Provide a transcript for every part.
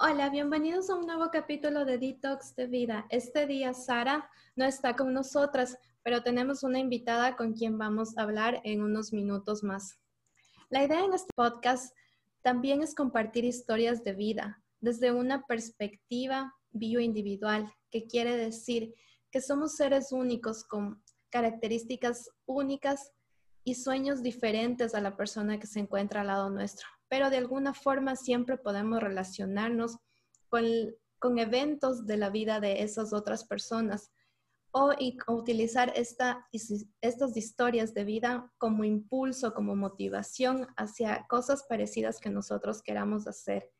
Hola, bienvenidos a un nuevo capítulo de Detox de Vida. Este día Sara no está con nosotras, pero tenemos una invitada con quien vamos a hablar en unos minutos más. La idea en este podcast también es compartir historias de vida desde una perspectiva bioindividual, que quiere decir que somos seres únicos con características únicas y sueños diferentes a la persona que se encuentra al lado nuestro. Pero de alguna forma siempre podemos relacionarnos con, con eventos de la vida de esas otras personas o, utilizar esta, estas historias de vida como impulso, como motivación hacia cosas parecidas que nosotros queramos hacer.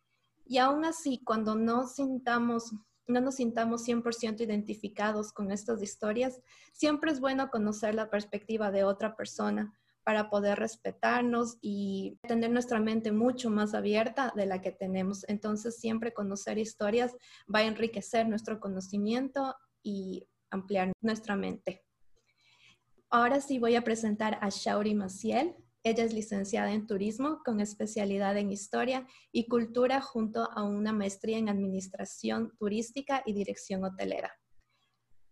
Y aún así, cuando no sintamos no nos sintamos 100% identificados con estas historias, siempre es bueno conocer la perspectiva de otra persona para poder respetarnos y tener nuestra mente mucho más abierta de la que tenemos. Entonces, siempre conocer historias va a enriquecer nuestro conocimiento y ampliar nuestra mente. Ahora sí voy a presentar a Shauri Maciel. Ella es licenciada en turismo con especialidad en historia y cultura junto a una maestría en administración turística y dirección hotelera.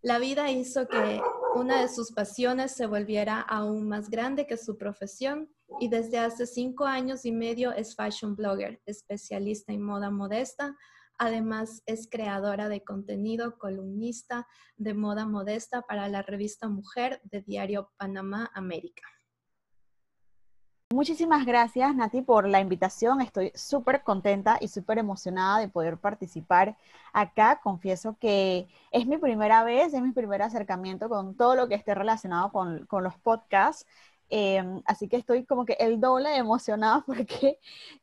La vida hizo que una de sus pasiones se volviera aún más grande que su profesión y desde hace cinco años y medio es fashion blogger, especialista en moda modesta. Además, es creadora de contenido, columnista de moda modesta para la revista Mujer de Diario Panamá América. Muchísimas gracias, Nati, por la invitación. Estoy súper contenta y súper emocionada de poder participar acá. Confieso que es mi primera vez, es mi primer acercamiento con todo lo que esté relacionado con, los podcasts. Em, así que estoy como que el doble emocionada porque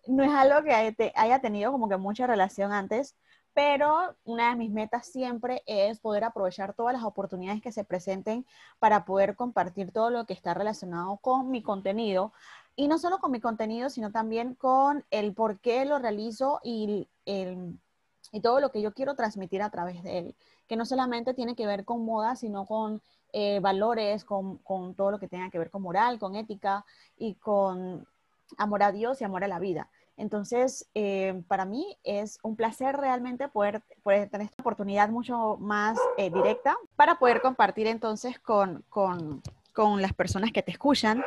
no es algo que haya tenido como que mucha relación antes, pero una de mis metas siempre es poder aprovechar todas las oportunidades que se presenten para poder compartir todo lo que está relacionado con mi contenido, y no solo con mi contenido, sino también con el por qué lo realizo y, y todo lo que yo quiero transmitir a través de él, que no solamente tiene que ver con moda, sino con eh, valores, con, con, todo lo que tenga que ver con moral, con ética y con amor a Dios y amor a la vida. Entonces, eh, para mí es un placer realmente poder, poder, tener esta oportunidad mucho más eh, directa para poder compartir entonces con, con, con las personas que te escuchan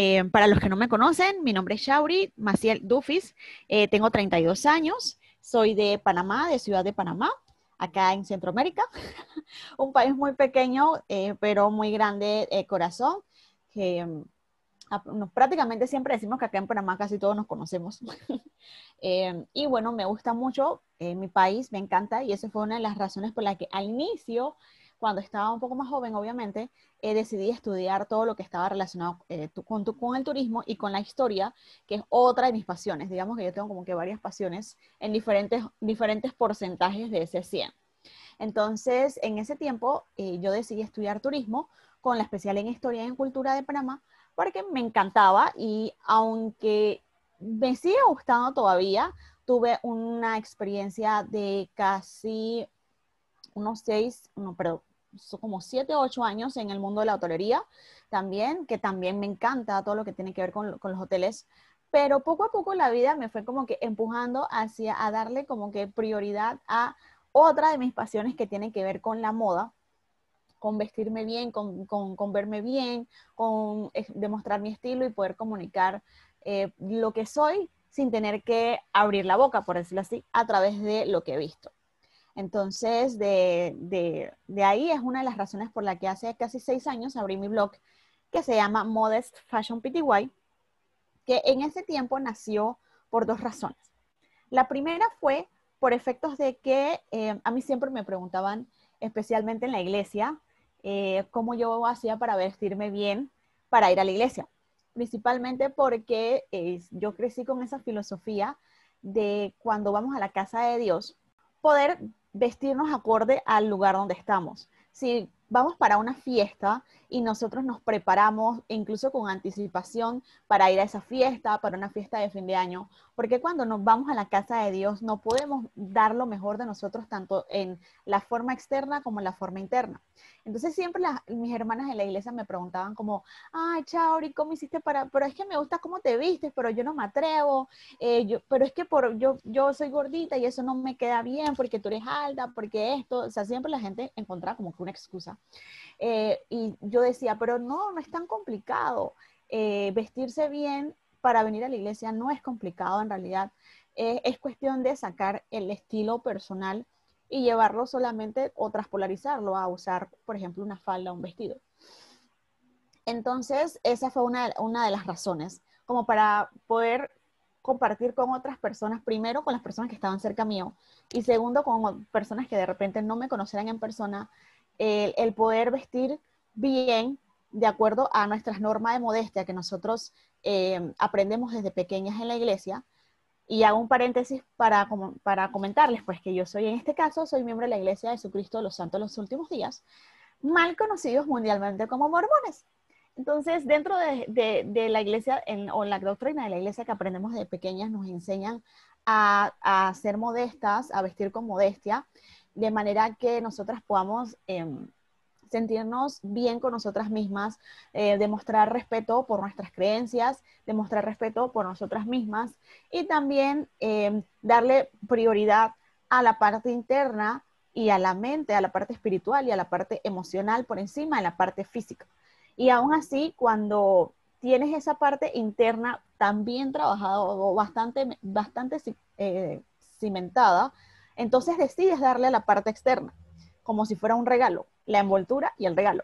eh, para los que no me conocen, mi nombre es Shauri Maciel Dufis, eh, tengo 32 años, soy de Panamá, de Ciudad de Panamá, acá en Centroamérica, un país muy pequeño, eh, pero muy grande corazón, que mm, prácticamente siempre decimos que acá en Panamá casi todos nos conocemos. y bueno, me gusta mucho mi país, me encanta, y esa fue una de las razones por las que al inicio cuando estaba un poco más joven, obviamente, eh, decidí estudiar todo lo que estaba relacionado eh, con, el turismo y con la historia, que es otra de mis pasiones. Digamos que yo tengo como que varias pasiones en diferentes, diferentes porcentajes de ese 100. Entonces, en ese tiempo, eh, yo decidí estudiar turismo con la especial en Historia y en Cultura de Panamá, porque me encantaba y aunque me sigue gustando todavía, tuve una experiencia de casi unos seis, no, perdón, como siete o ocho años en el mundo de la hotelería también, que también me encanta todo lo que tiene que ver con, los hoteles, pero poco a poco la vida me fue como que empujando hacia a darle como que prioridad a otra de mis pasiones que tiene que ver con la moda, con vestirme bien, con, con, verme bien, con eh, demostrar mi estilo y poder comunicar eh, lo que soy sin tener que abrir la boca, por decirlo así, a través de lo que he visto. Entonces, de, ahí es una de las razones por la que hace casi seis años abrí mi blog que se llama Modest Fashion PTY, que en ese tiempo nació por dos razones. La primera fue por efectos de que eh, a mí siempre me preguntaban, especialmente en la iglesia, eh, cómo yo hacía para vestirme bien para ir a la iglesia. Principalmente porque eh, yo crecí con esa filosofía de cuando vamos a la casa de Dios, poder vestirnos acorde al lugar donde estamos. Si vamos para una fiesta y nosotros nos preparamos incluso con anticipación para ir a esa fiesta, para una fiesta de fin de año, porque cuando nos vamos a la casa de Dios no podemos dar lo mejor de nosotros tanto en la forma externa como en la forma interna. Entonces siempre mis hermanas en la iglesia me preguntaban como, ay, Chauri, ¿cómo hiciste para, pero es que me gusta cómo te vistes, pero yo no me atrevo, eh, yo, pero es que por, yo, yo soy gordita y eso no me queda bien porque tú eres alta, porque esto, o sea, siempre la gente encontraba como que una excusa. Eh, y yo decía, pero no, no es tan complicado. Eh, vestirse bien para venir a la iglesia no es complicado en realidad. es cuestión de sacar el estilo personal y llevarlo solamente o transpolarizarlo a usar, por ejemplo, una falda o un vestido. Entonces, esa fue una, una de las razones, como para poder compartir con otras personas, primero con las personas que estaban cerca mío y segundo con personas que de repente no me conocieran en persona, el, poder vestir bien de acuerdo a nuestras normas de modestia que nosotros eh, aprendemos desde pequeñas en la iglesia. Y hago un paréntesis para, para comentarles, pues que yo soy, en este caso, soy miembro de la Iglesia de Jesucristo de los Santos de los Últimos Días, mal conocidos mundialmente como mormones. Entonces, dentro de, de, la iglesia en, o la doctrina de la iglesia que aprendemos de pequeñas, nos enseñan a, a, ser modestas, a vestir con modestia, de manera que nosotras podamos em, sentirnos bien con nosotras mismas, eh, demostrar respeto por nuestras creencias, demostrar respeto por nosotras mismas y también em, darle prioridad a la parte interna y a la mente, a la parte espiritual y a la parte emocional por encima de la parte física. Y aún así, cuando tienes esa parte interna tan bien trabajada o bastante, bastante eh, cimentada, entonces decides darle a la parte externa, como si fuera un regalo, la envoltura y el regalo.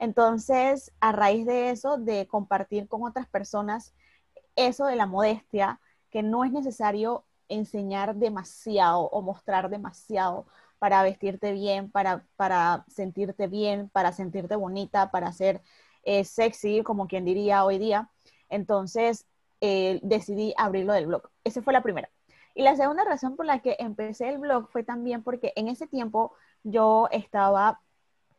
Entonces, a raíz de eso, de compartir con otras personas eso de la modestia, que no es necesario enseñar demasiado o mostrar demasiado para vestirte bien, para, para sentirte bien, para sentirte bonita, para ser eh, sexy, como quien diría hoy día. Entonces eh, decidí abrirlo del blog. Esa fue la primera. Y la segunda razón por la que empecé el blog fue también porque en ese tiempo yo estaba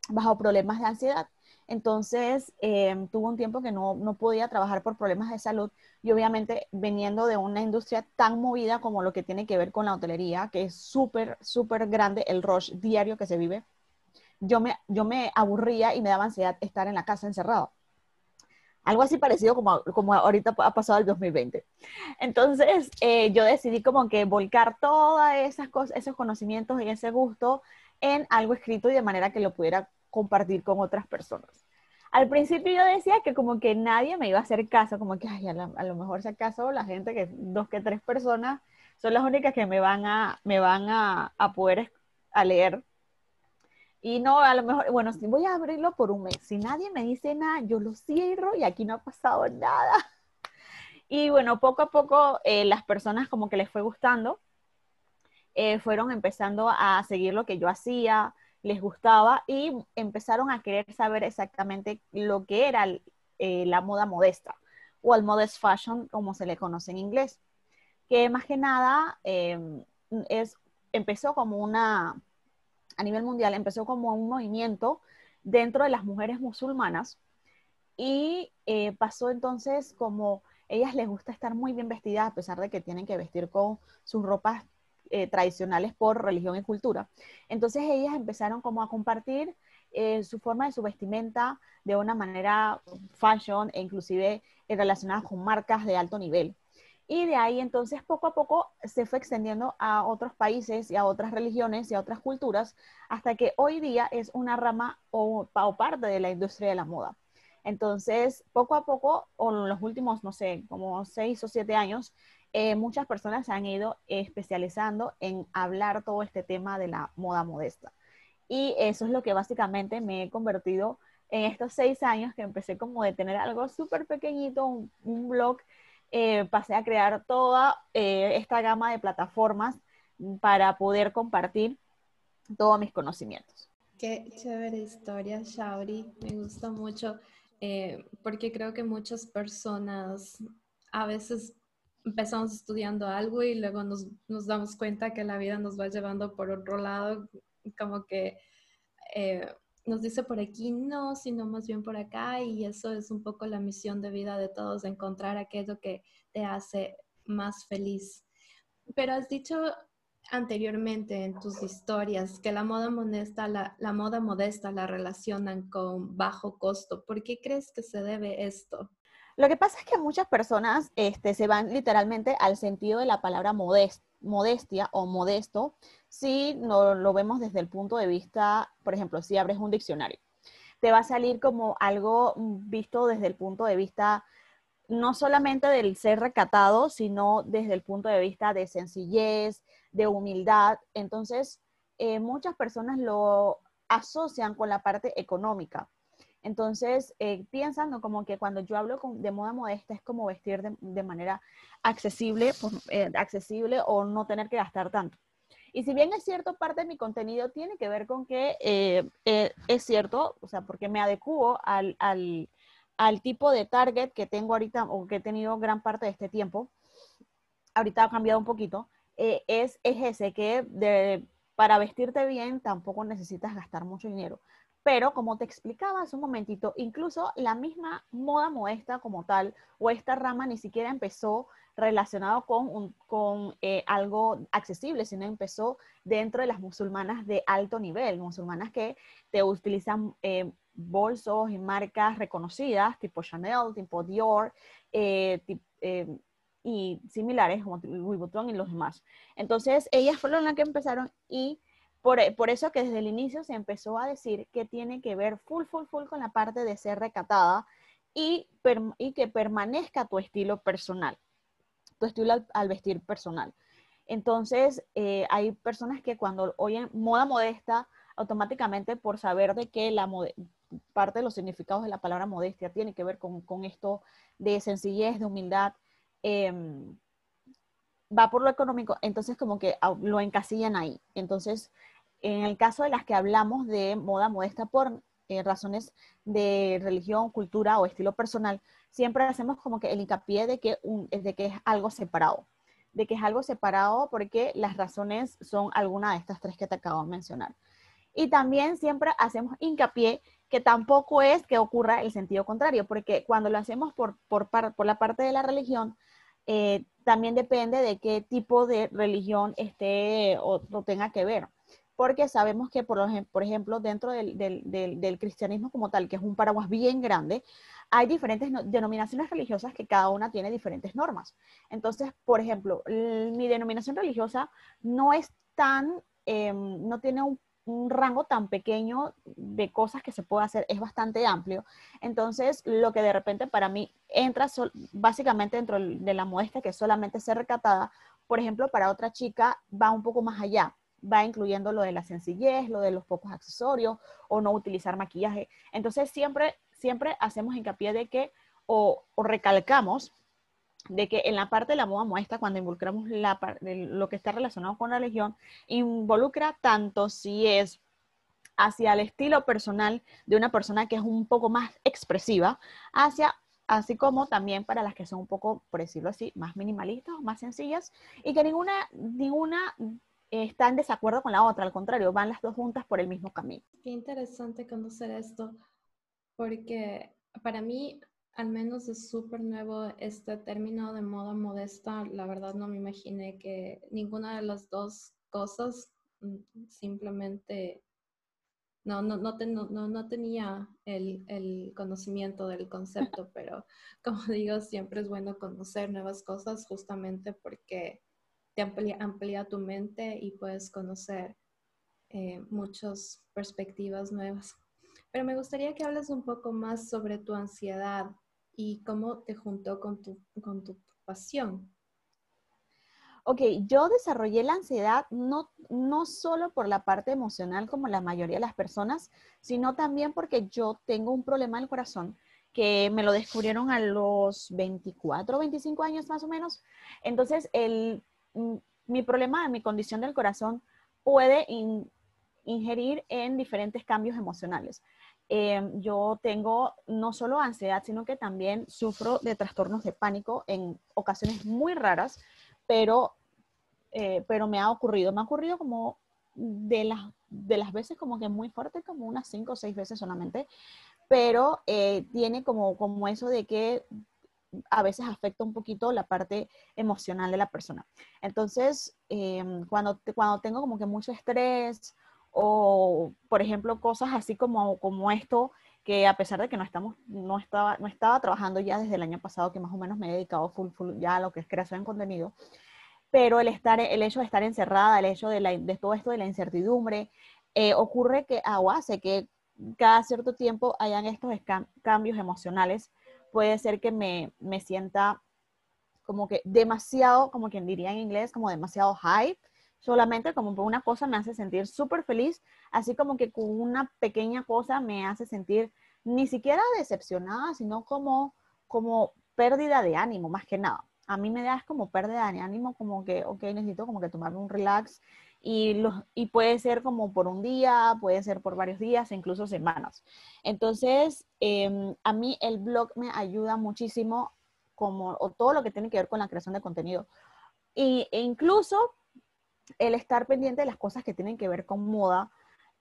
bajo problemas de ansiedad. Entonces, eh, tuve un tiempo que no, no, podía trabajar por problemas de salud y obviamente veniendo de una industria tan movida como lo que tiene que ver con la hotelería, que es súper, súper grande el rush diario que se vive, yo me, yo me aburría y me daba ansiedad estar en la casa encerrado. Algo así parecido como, como ahorita ha pasado el 2020. Entonces, eh, yo decidí como que volcar todas esas cosas, esos conocimientos y ese gusto en algo escrito y de manera que lo pudiera compartir con otras personas. Al principio yo decía que como que nadie me iba a hacer caso, como que a, lo mejor si acaso la gente que dos que tres personas son las únicas que me van a, me van a, a poder a leer. Y no, a lo mejor, bueno, si voy a abrirlo por un mes, si nadie me dice nada, yo lo cierro y aquí no ha pasado nada. Y bueno, poco a poco eh, las personas como que les fue gustando, eh, fueron empezando a seguir lo que yo hacía, les gustaba y empezaron a querer saber exactamente lo que era eh, la moda modesta o el modest fashion, como se le conoce en inglés, que más que nada em, es, empezó como una, a nivel mundial, empezó como un movimiento dentro de las mujeres musulmanas y eh, pasó entonces como ellas les gusta estar muy bien vestidas a pesar de que tienen que vestir con sus ropas eh, tradicionales por religión y cultura. Entonces ellas empezaron como a compartir eh, su forma de su vestimenta de una manera fashion e inclusive eh, relacionada con marcas de alto nivel. Y de ahí entonces poco a poco se fue extendiendo a otros países y a otras religiones y a otras culturas hasta que hoy día es una rama o, o parte de la industria de la moda. Entonces, poco a poco, o en los últimos, no sé, como seis o siete años, eh, muchas personas se han ido especializando en hablar todo este tema de la moda modesta. Y eso es lo que básicamente me he convertido en estos seis años que empecé como de tener algo súper pequeñito, un, blog, eh, pasé a crear toda eh, esta gama de plataformas para poder compartir todos mis conocimientos. Qué chévere historia, Shauri. Me gusta mucho porque creo que muchas personas a veces empezamos estudiando algo y luego nos, nos, damos cuenta que la vida nos va llevando por otro lado, como que eh, nos dice por aquí no, sino más bien por acá y eso es un poco la misión de vida de todos, encontrar aquello que te hace más feliz. Pero has dicho anteriormente en tus historias que la moda modesta, la, la, moda modesta la relacionan con bajo costo. ¿Por qué crees que se debe esto? Lo que pasa es que muchas personas este, se van literalmente al sentido de la palabra modestia o modesto si no lo vemos desde el punto de vista, por ejemplo, si abres un diccionario. Te va a salir como algo visto desde el punto de vista no solamente del ser recatado, sino desde el punto de vista de sencillez, de humildad. Entonces, eh, muchas personas lo asocian con la parte económica. Entonces, eh, como que cuando yo hablo de moda modesta es como vestir de, manera accesible, pues, eh, accesible o no tener que gastar tanto. Y si bien es cierto, parte de mi contenido tiene que ver con que es cierto, o sea, porque me adecuo al, al tipo de target que tengo ahorita o que he tenido gran parte de este tiempo, ahorita ha cambiado un poquito, eh, es, es, ese que para vestirte bien tampoco necesitas gastar mucho dinero. Pero como te explicaba hace un momentito, incluso la misma moda modesta como tal, o esta rama ni siquiera empezó relacionado con, con eh, algo accesible, sino empezó dentro de las musulmanas de alto nivel, musulmanas que te utilizan eh, bolsos y marcas reconocidas, tipo Chanel, tipo Dior, eh, y similares como Louis Vuitton y los demás. Entonces, ellas fueron las que empezaron y por, por, eso que desde el inicio se empezó a decir que tiene que ver full, full, full con la parte de ser recatada y, y que permanezca tu estilo personal, tu estilo al, vestir personal. Entonces, eh, hay personas que cuando oyen moda modesta, automáticamente por saber de que la, parte de los significados de la palabra modestia tiene que ver con, esto de sencillez, de humildad, em, va por lo económico, entonces como que lo encasillan ahí. Entonces, en el caso de las que hablamos de moda modesta por eh, razones de religión, cultura o estilo personal, siempre hacemos como que el hincapié de que, de que es algo separado, de que es algo separado porque las razones son alguna de estas tres que te acabo de mencionar. Y también siempre hacemos hincapié que tampoco es que ocurra el sentido contrario, porque cuando lo hacemos por, por, por la parte de la religión, eh, también depende de qué tipo de religión esté o, tenga que ver. Porque sabemos que, por, por ejemplo, dentro del, del, del, cristianismo como tal, que es un paraguas bien grande, hay diferentes denominaciones religiosas que cada una tiene diferentes normas. Entonces, por ejemplo, mi denominación religiosa no es tan, em, no tiene un un rango tan pequeño de cosas que se puede hacer, es bastante amplio. Entonces, lo que de repente para mí entra básicamente dentro de la muestra, que es solamente ser recatada, por ejemplo, para otra chica va un poco más allá, va incluyendo lo de la sencillez, lo de los pocos accesorios o no utilizar maquillaje. Entonces, siempre, siempre hacemos hincapié de que o, o recalcamos de que en la parte de la moda muestra, cuando involucramos la, lo que está relacionado con la religión, involucra tanto si es hacia el estilo personal de una persona que es un poco más expresiva, hacia así como también para las que son un poco, por decirlo así, más minimalistas o más sencillas, y que ninguna, ninguna está en desacuerdo con la otra, al contrario, van las dos juntas por el mismo camino. Qué interesante conocer esto, porque para mí al menos es súper nuevo este término de moda modesta. La verdad no me imaginé que ninguna de las dos cosas mm, simplemente no, no, no, no, tenía el, el, conocimiento del concepto, pero como digo, siempre es bueno conocer nuevas cosas justamente porque te amplía, amplía tu mente y puedes conocer eh, muchas perspectivas nuevas. Pero me gustaría que hables un poco más sobre tu ansiedad y cómo te juntó con tu, con tu pasión. Ok, yo desarrollé la ansiedad no, no solo por la parte emocional como la mayoría de las personas, sino también porque yo tengo un problema el corazón que me lo descubrieron a los 24, 25 años más o menos. Entonces, el, mi problema, mi condición del corazón puede ingerir en diferentes cambios emocionales. Em, yo tengo no solo ansiedad, sino que también sufro de trastornos de pánico en ocasiones muy raras, pero, eh, pero me ha ocurrido. Me ha ocurrido como de las, de las veces como que muy fuerte, como unas cinco o seis veces solamente, pero eh, tiene como, como eso de que a veces afecta un poquito la parte emocional de la persona. Entonces, em, cuando, cuando tengo como que mucho estrés o, por ejemplo, cosas así como, como esto, que a pesar de que no, estamos, no, estaba, no estaba trabajando ya desde el año pasado, que más o menos me he dedicado full, full ya a lo que es creación de contenido, pero el, estar, el hecho de estar encerrada, el hecho de, la, todo esto de la incertidumbre, eh, ocurre que o hace que cada cierto tiempo hayan estos cambios emocionales. Puede ser que me, me sienta como que demasiado, como quien diría en inglés, como demasiado hype, solamente como una cosa me hace sentir súper feliz, así como que con una pequeña cosa me hace sentir ni siquiera decepcionada, sino como, como pérdida de ánimo, más que nada. A mí me da como pérdida de ánimo, como que, ok, necesito como que tomarme un relax y, los, y puede ser como por un día, puede ser por varios días, incluso semanas. Entonces, em, a mí el blog me ayuda muchísimo como, o todo lo que tiene que ver con la creación de contenido. Y, e incluso el estar pendiente de las cosas que tienen que ver con moda,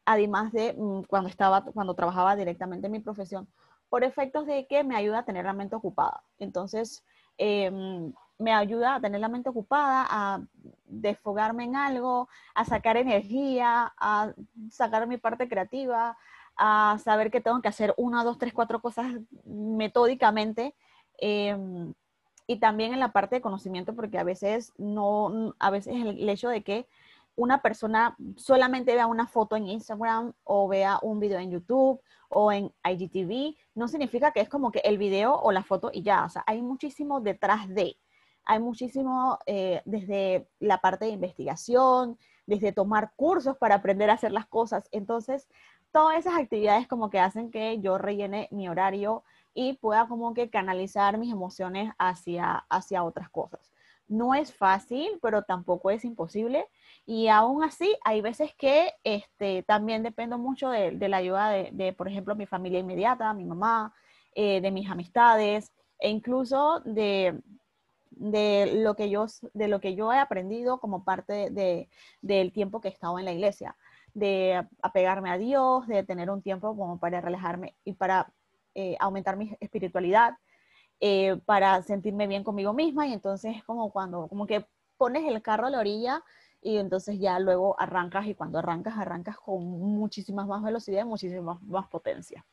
además de mm, cuando, estaba, cuando trabajaba directamente en mi profesión, por efectos de que me ayuda a tener la mente ocupada. Entonces, em, me ayuda a tener la mente ocupada, a desfogarme en algo, a sacar energía, a sacar mi parte creativa, a saber que tengo que hacer una, dos, tres, cuatro cosas metódicamente. Em, y también en la parte de conocimiento, porque a veces no, a veces el, hecho de que una persona solamente vea una foto en Instagram o vea un video en YouTube o en IGTV, no significa que es como que el video o la foto y ya, o sea, hay muchísimo detrás de, hay muchísimo eh, desde la parte de investigación, desde tomar cursos para aprender a hacer las cosas, entonces todas esas actividades como que hacen que yo rellene mi horario y pueda como que canalizar mis emociones hacia, hacia otras cosas. No es fácil, pero tampoco es imposible. Y aún así, hay veces que este, también dependo mucho de, la ayuda de, por ejemplo, mi familia inmediata, mi mamá, eh, de mis amistades e incluso de, de, lo que yo, de lo que yo he aprendido como parte de, del tiempo que he estado en la iglesia, de apegarme a Dios, de tener un tiempo como para relajarme y para eh, aumentar mi espiritualidad, eh, para sentirme bien conmigo misma y entonces es como cuando, como que pones el carro a la orilla y entonces ya luego arrancas y cuando arrancas, arrancas con muchísimas más velocidad y muchísimas más potencia.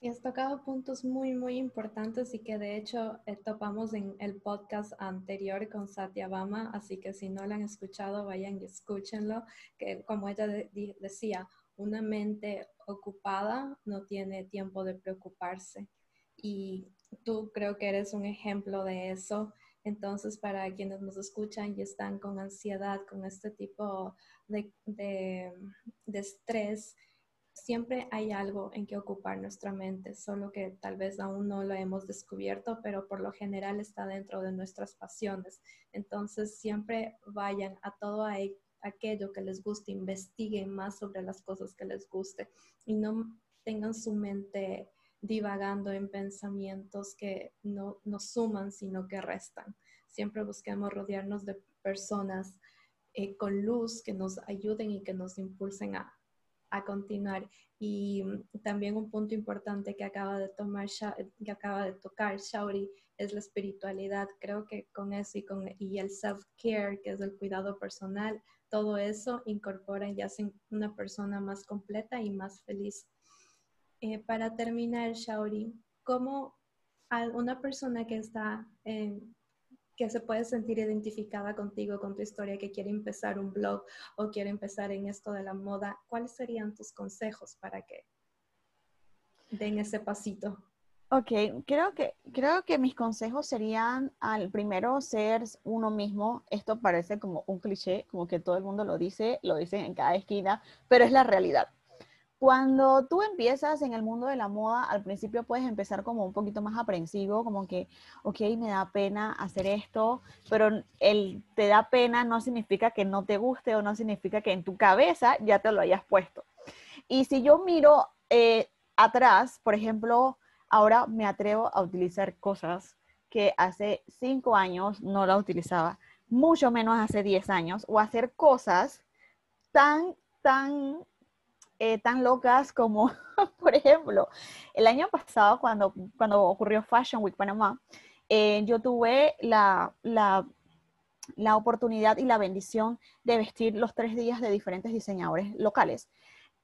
Y has tocado puntos muy, muy importantes y que de hecho eh, topamos en el podcast anterior con Satya Bama, así que si no lo han escuchado, vayan y escúchenlo, que como ella decía, una mente ocupada no tiene tiempo de preocuparse. Y tú creo que eres un ejemplo de eso. Entonces, para quienes nos escuchan y están con ansiedad, con este tipo de, de, estrés, siempre hay algo en que ocupar nuestra mente, solo que tal vez aún no lo hemos descubierto, pero por lo general está dentro de nuestras pasiones. Entonces, siempre vayan a todo ahí aquello que les guste, investiguen más sobre las cosas que les guste y no tengan su mente divagando en pensamientos que no nos suman, sino que restan. Siempre busquemos rodearnos de personas eh, con luz que nos ayuden y que nos impulsen a, a continuar. Y mm, también un punto importante que acaba de tomar, que acaba de tocar Shauri es la espiritualidad. Creo que con eso y con y el self-care, que es el cuidado personal, todo eso incorpora y hacen una persona más completa y más feliz. Eh, para terminar, Shauri, ¿cómo una persona que está en que se puede sentir identificada contigo, con tu historia, que quiere empezar un blog o quiere empezar en esto de la moda, ¿cuáles serían tus consejos para que den ese pasito? Ok, creo que, creo que mis consejos serían al primero ser uno mismo. Esto parece como un cliché, como que todo el mundo lo dice, lo dicen en cada esquina, pero es la realidad. Cuando tú empiezas en el mundo de la moda, al principio puedes empezar como un poquito más aprensivo, como que, ok, me da pena hacer esto, pero el te da pena no significa que no te guste o no significa que en tu cabeza ya te lo hayas puesto. Y si yo miro eh, atrás, por ejemplo, ahora me atrevo a utilizar cosas que hace cinco años no la utilizaba mucho menos hace 10 años, o hacer cosas tan, tan, eh, tan locas como, por ejemplo, el año pasado cuando, cuando ocurrió Fashion Week Panamá, eh, yo tuve la, la, la, oportunidad y la bendición de vestir los tres días de diferentes diseñadores locales.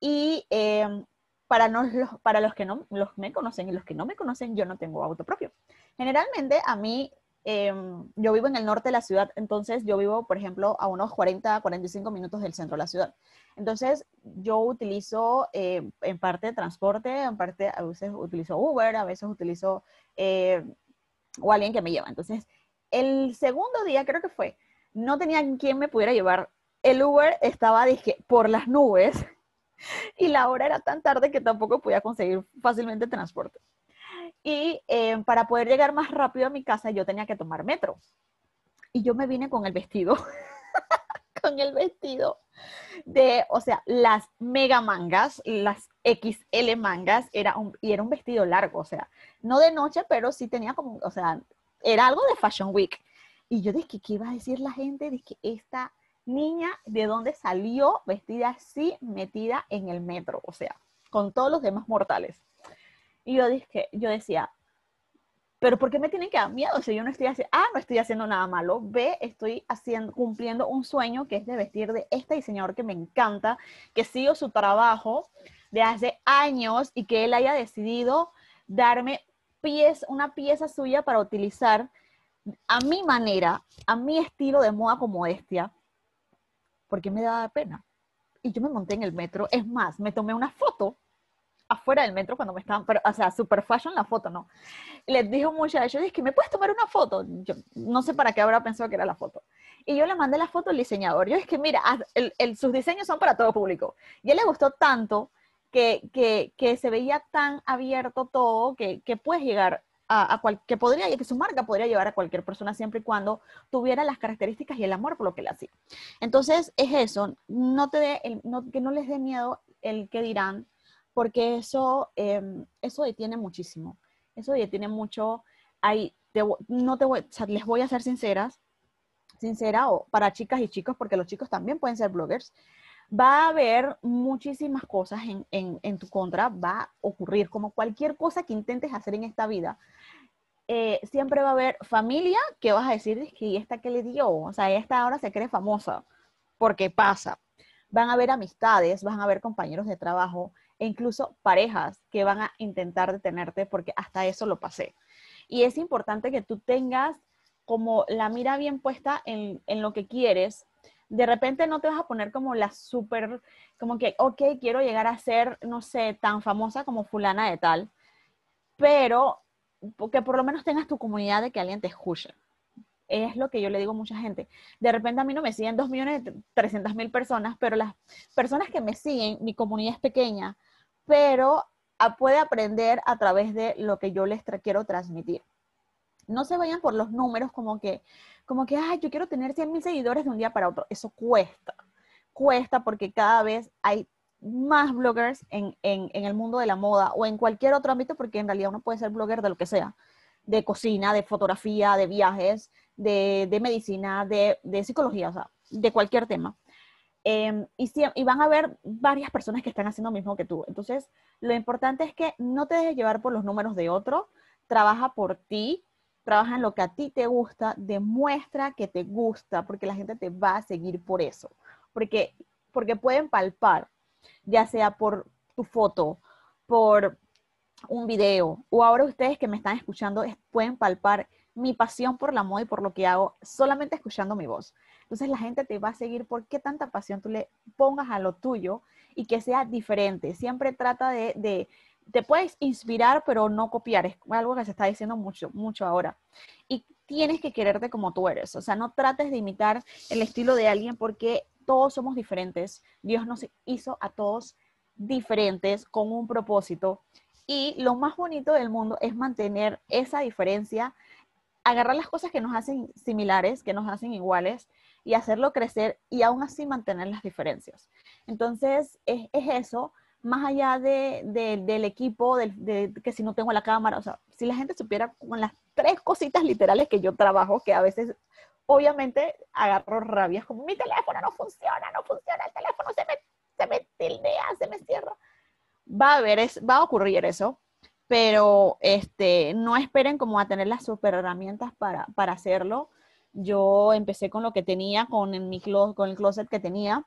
Y em, para, no, los, para los que no los me conocen y los que no me conocen, yo no tengo auto propio. Generalmente a mí Em, yo vivo en el norte de la ciudad, entonces yo vivo, por ejemplo, a unos 40, 45 minutos del centro de la ciudad. Entonces yo utilizo eh, en parte transporte, en parte a veces utilizo Uber, a veces utilizo eh, o alguien que me lleva. Entonces, el segundo día creo que fue, no tenía quien me pudiera llevar. El Uber estaba, dije, por las nubes y la hora era tan tarde que tampoco podía conseguir fácilmente transporte. Y eh, para poder llegar más rápido a mi casa, yo tenía que tomar metro. Y yo me vine con el vestido, con el vestido de, o sea, las mega mangas, las XL mangas, era un, y era un vestido largo, o sea, no de noche, pero sí tenía como, o sea, era algo de Fashion Week. Y yo dije, ¿qué iba a decir la gente? Dije, esta niña, ¿de dónde salió vestida así, metida en el metro? O sea, con todos los demás mortales. Y yo, dije, yo decía, pero ¿por qué me tienen que dar miedo? Si yo no estoy haciendo, ah, no estoy haciendo nada malo. B, estoy haciendo, cumpliendo un sueño que es de vestir de este diseñador que me encanta, que sigo su trabajo de hace años y que él haya decidido darme pies, una pieza suya para utilizar a mi manera, a mi estilo de moda como modestia, porque me daba pena. Y yo me monté en el metro. Es más, me tomé una foto afuera del metro cuando me estaban, pero, o sea, super fashion la foto, ¿no? Les dijo mucho a ellos, dije, ¿me puedes tomar una foto? Yo no sé para qué habrá pensado que era la foto. Y yo le mandé la foto al diseñador. Yo es que, mira, el, sus diseños son para todo público. Y él le gustó tanto que, que, que se veía tan abierto todo que, que puedes llegar a, cual, que podría, que su marca podría llevar a cualquier persona siempre y cuando tuviera las características y el amor por lo que le hacía. Entonces, es eso, no te dé, no, que no les dé miedo el que dirán, porque eso, em, eso detiene muchísimo. Eso detiene mucho. Hay, no te voy, les voy a ser sinceras, sincera, o para chicas y chicos, porque los chicos también pueden ser bloggers, va a haber muchísimas cosas en, en, tu contra, va a ocurrir como cualquier cosa que intentes hacer en esta vida. Eh, siempre va a haber familia que vas a decir, que esta que le dio, o sea, esta ahora se cree famosa, porque pasa. Van a haber amistades, van a haber compañeros de trabajo, e incluso parejas que van a intentar detenerte porque hasta eso lo pasé. Y es importante que tú tengas como la mira bien puesta en, lo que quieres. De repente no te vas a poner como la súper, como que, ok, quiero llegar a ser, no sé, tan famosa como fulana de tal, pero que por lo menos tengas tu comunidad de que alguien te escuche. Es lo que yo le digo a mucha gente. De repente a mí no me siguen 2 millones 300 mil personas, pero las personas que me siguen, mi comunidad es pequeña, pero puede aprender a través de lo que yo les quiero transmitir. No se vayan por los números como que, como que, ay, yo quiero tener 100 mil seguidores de un día para otro. Eso cuesta. Cuesta porque cada vez hay más bloggers en, el mundo de la moda o en cualquier otro ámbito, porque en realidad uno puede ser blogger de lo que sea, de cocina, de fotografía, de viajes, de, medicina, de, de, psicología, o sea, de cualquier tema. Em, y, y, van a haber varias personas que están haciendo lo mismo que tú. Entonces, lo importante es que no te dejes llevar por los números de otro, trabaja por ti, trabaja en lo que a ti te gusta, demuestra que te gusta, porque la gente te va a seguir por eso. Porque, porque pueden palpar, ya sea por tu foto, por un video, o ahora ustedes que me están escuchando pueden palpar mi pasión por la moda y por lo que hago solamente escuchando mi voz. Entonces la gente te va a seguir porque tanta pasión tú le pongas a lo tuyo y que sea diferente. Siempre trata de, te puedes inspirar, pero no copiar. Es algo que se está diciendo mucho, mucho ahora. Y tienes que quererte como tú eres. O sea, no trates de imitar el estilo de alguien porque todos somos diferentes. Dios nos hizo a todos diferentes con un propósito. Y lo más bonito del mundo es mantener esa diferencia, agarrar las cosas que nos hacen similares, que nos hacen iguales, y hacerlo crecer y aún así mantener las diferencias. Entonces, es, eso, más allá de, del equipo, de, que si no tengo la cámara, o sea, si la gente supiera con las tres cositas literales que yo trabajo, que a veces obviamente agarro rabia, es como mi teléfono no funciona, no funciona, el teléfono se me, se me tildea, se me cierra. Va a, haber, va a ocurrir eso, pero este, no esperen como a tener las super herramientas para, para hacerlo. Yo empecé con lo que tenía, con, mi con el closet que tenía.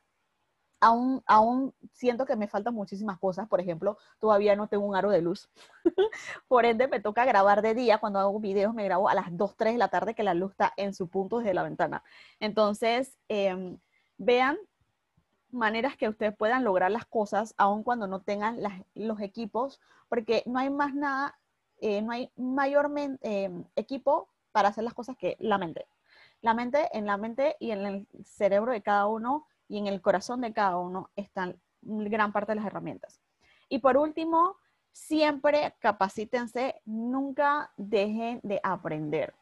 Aún, aún siento que me faltan muchísimas cosas. Por ejemplo, todavía no tengo un aro de luz. Por ende, me toca grabar de día. Cuando hago videos, me grabo a las 2, 3 de la tarde que la luz está en su punto desde la ventana. Entonces, em, vean maneras que ustedes puedan lograr las cosas aun cuando no tengan los equipos, porque no hay más nada, eh, no hay mayor em, equipo para hacer las cosas que la mente. La mente, en la mente y en el cerebro de cada uno y en el corazón de cada uno están gran parte de las herramientas. Y por último, siempre capacítense, nunca dejen de aprender.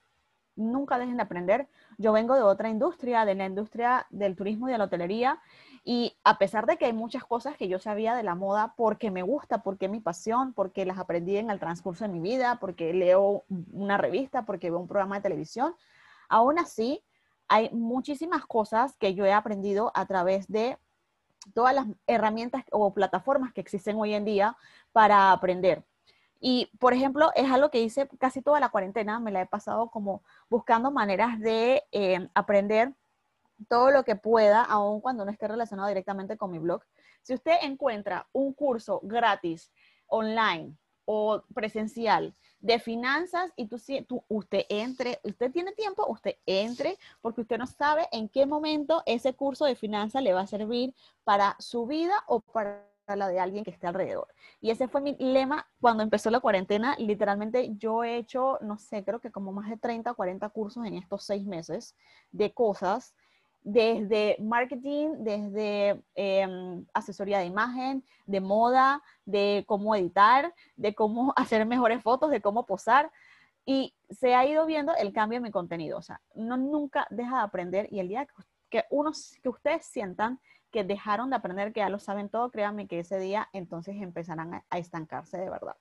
Nunca dejen de aprender. Yo vengo de otra industria, de la industria del turismo y de la hotelería, y a pesar de que hay muchas cosas que yo sabía de la moda porque me gusta, porque es mi pasión, porque las aprendí en el transcurso de mi vida, porque leo una revista, porque veo un programa de televisión, Aún así, hay muchísimas cosas que yo he aprendido a través de todas las herramientas o plataformas que existen hoy en día para aprender. Y, por ejemplo, es algo que hice casi toda la cuarentena, me la he pasado como buscando maneras de eh, aprender todo lo que pueda, aun cuando no esté relacionado directamente con mi blog. Si usted encuentra un curso gratis online o presencial de finanzas y tú, tú, usted entre, usted tiene tiempo, usted entre, porque usted no sabe en qué momento ese curso de finanzas le va a servir para su vida o para la de alguien que esté alrededor. Y ese fue mi lema cuando empezó la cuarentena. Literalmente yo he hecho, no sé, creo que como más de 30, 40 cursos en estos seis meses de cosas desde marketing, desde em, asesoría de imagen, de moda, de cómo editar, de cómo hacer mejores fotos, de cómo posar. Y se ha ido viendo el cambio en mi contenido. O sea, no nunca deja de aprender y el día que, unos, que ustedes sientan que dejaron de aprender, que ya lo saben todo, créanme que ese día entonces empezarán a estancarse de verdad.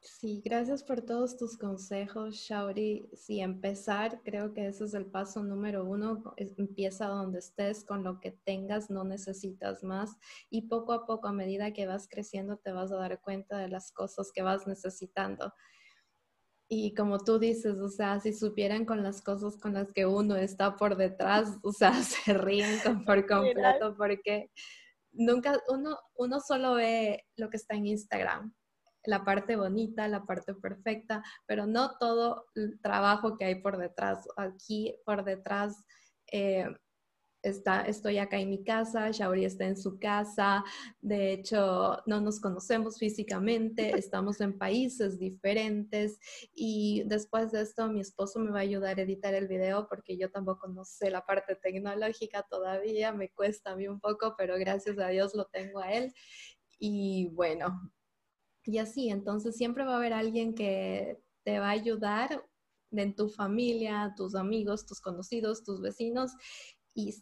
Sí, gracias por todos tus consejos, Shauri. Sí, empezar, creo que ese es el paso número uno. Empieza donde estés, con lo que tengas, no necesitas más. Y poco a poco, a medida que vas creciendo, te vas a dar cuenta de las cosas que vas necesitando. Y como tú dices, o sea, si supieran con las cosas con las que uno está por detrás, o sea, se ríen por completo porque nunca, uno, uno solo ve lo que está en Instagram la parte bonita, la parte perfecta, pero no todo el trabajo que hay por detrás. Aquí por detrás eh, está, estoy acá en mi casa, Shauri está en su casa, de hecho no nos conocemos físicamente, estamos en países diferentes y después de esto mi esposo me va a ayudar a editar el video porque yo tampoco no sé la parte tecnológica todavía, me cuesta a mí un poco, pero gracias a Dios lo tengo a él. Y bueno, y así, entonces siempre va a haber alguien que te va a ayudar en tu familia, tus amigos, tus conocidos, tus vecinos. Y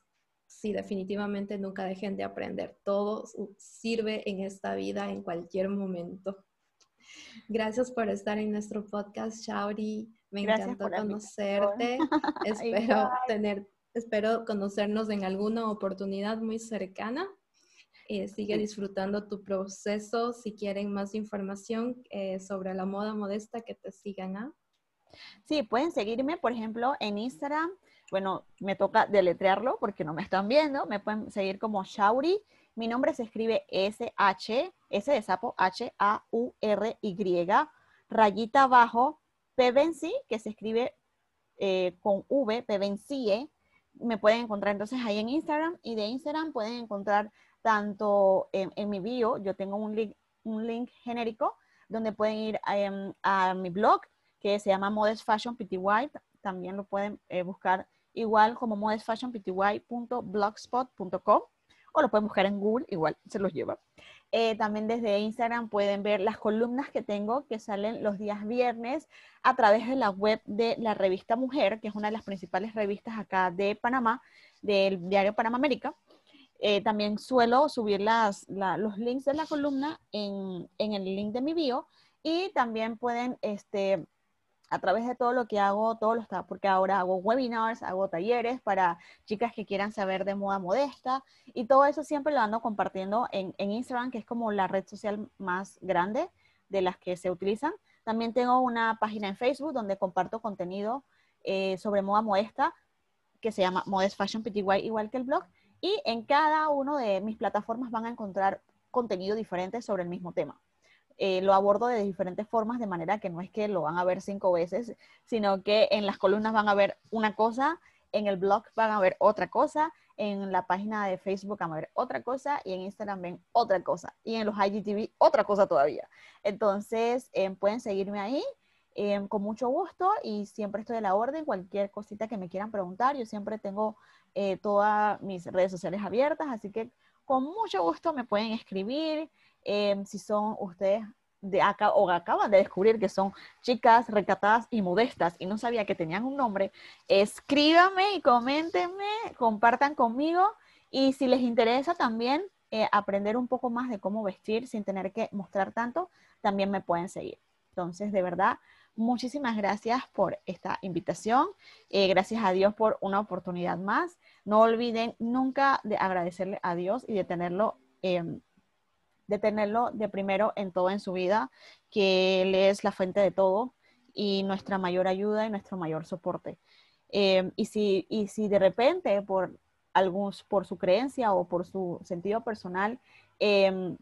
sí, definitivamente nunca dejen de aprender. Todo sirve en esta vida en cualquier momento. Gracias por estar en nuestro podcast, Shauri. Me encantó conocerte. espero tener, espero conocernos en alguna oportunidad muy cercana. Eh, sigue disfrutando tu proceso. Si quieren más información eh, sobre la moda modesta, que te sigan. ¿ah? Sí, pueden seguirme, por ejemplo, en Instagram. Bueno, me toca deletrearlo porque no me están viendo. Me pueden seguir como Shauri. Mi nombre se escribe S-H, S de sapo, H-A-U-R-Y, rayita abajo, Pevenci, que se escribe eh, con V, Pevencie. Me pueden encontrar entonces ahí en Instagram y de Instagram pueden encontrar tanto en, mi bio, yo tengo un link, un link genérico donde pueden ir em, a, mi blog que se llama Modest Fashion PTY, también lo pueden eh, buscar igual como modestfashionpty.blogspot.com o lo pueden buscar en Google, igual se los lleva. Eh, también desde Instagram pueden ver las columnas que tengo que salen los días viernes a través de la web de la revista Mujer, que es una de las principales revistas acá de Panamá, del diario Panamá América. Eh, también suelo subir las, los links de la columna en, el link de mi bio y también pueden este, a través de todo lo que hago, todo lo está, porque ahora hago webinars, hago talleres para chicas que quieran saber de moda modesta y todo eso siempre lo ando compartiendo en, Instagram, que es como la red social más grande de las que se utilizan. También tengo una página en Facebook donde comparto contenido eh, sobre moda modesta que se llama Modest Fashion PTY, igual que el blog. Y en cada una de mis plataformas van a encontrar contenido diferente sobre el mismo tema. Eh, lo abordo de diferentes formas, de manera que no es que lo van a ver cinco veces, sino que en las columnas van a ver una cosa, en el blog van a ver otra cosa, en la página de Facebook van a ver otra cosa y en Instagram ven otra cosa y en los IGTV otra cosa todavía. Entonces, eh, pueden seguirme ahí. Eh, con mucho gusto y siempre estoy a la orden, cualquier cosita que me quieran preguntar, yo siempre tengo todas mis redes sociales abiertas, así que con mucho gusto me pueden escribir, Em, si son ustedes de acá o acaban de descubrir que son chicas recatadas y modestas y no sabía que tenían un nombre, escríbanme y coméntenme, compartan conmigo y si les interesa también eh, aprender un poco más de cómo vestir sin tener que mostrar tanto, también me pueden seguir. Entonces, de verdad, muchísimas gracias por esta invitación. Eh, gracias a Dios por una oportunidad más. No olviden nunca de agradecerle a Dios y de tenerlo eh, de tenerlo de primero en todo en su vida, que Él es la fuente de todo y nuestra mayor ayuda y nuestro mayor soporte. Eh, y, si, y si de repente por, algunos, por su creencia o por su sentido personal em,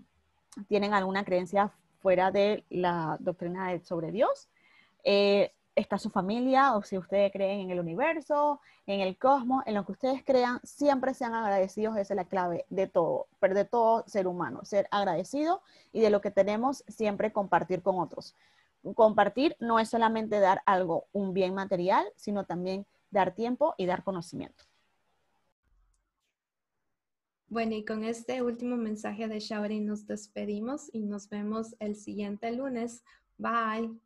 tienen alguna creencia fuera de la doctrina sobre Dios, eh, está su familia o si ustedes creen en el universo, en el cosmos, en lo que ustedes crean, siempre sean agradecidos, esa es la clave de todo, pero de todo ser humano, ser agradecido y de lo que tenemos siempre compartir con otros. Compartir no es solamente dar algo, un bien material, sino también dar tiempo y dar conocimiento. Bueno, y con este último mensaje de Shaori nos despedimos y nos vemos el siguiente lunes. Bye.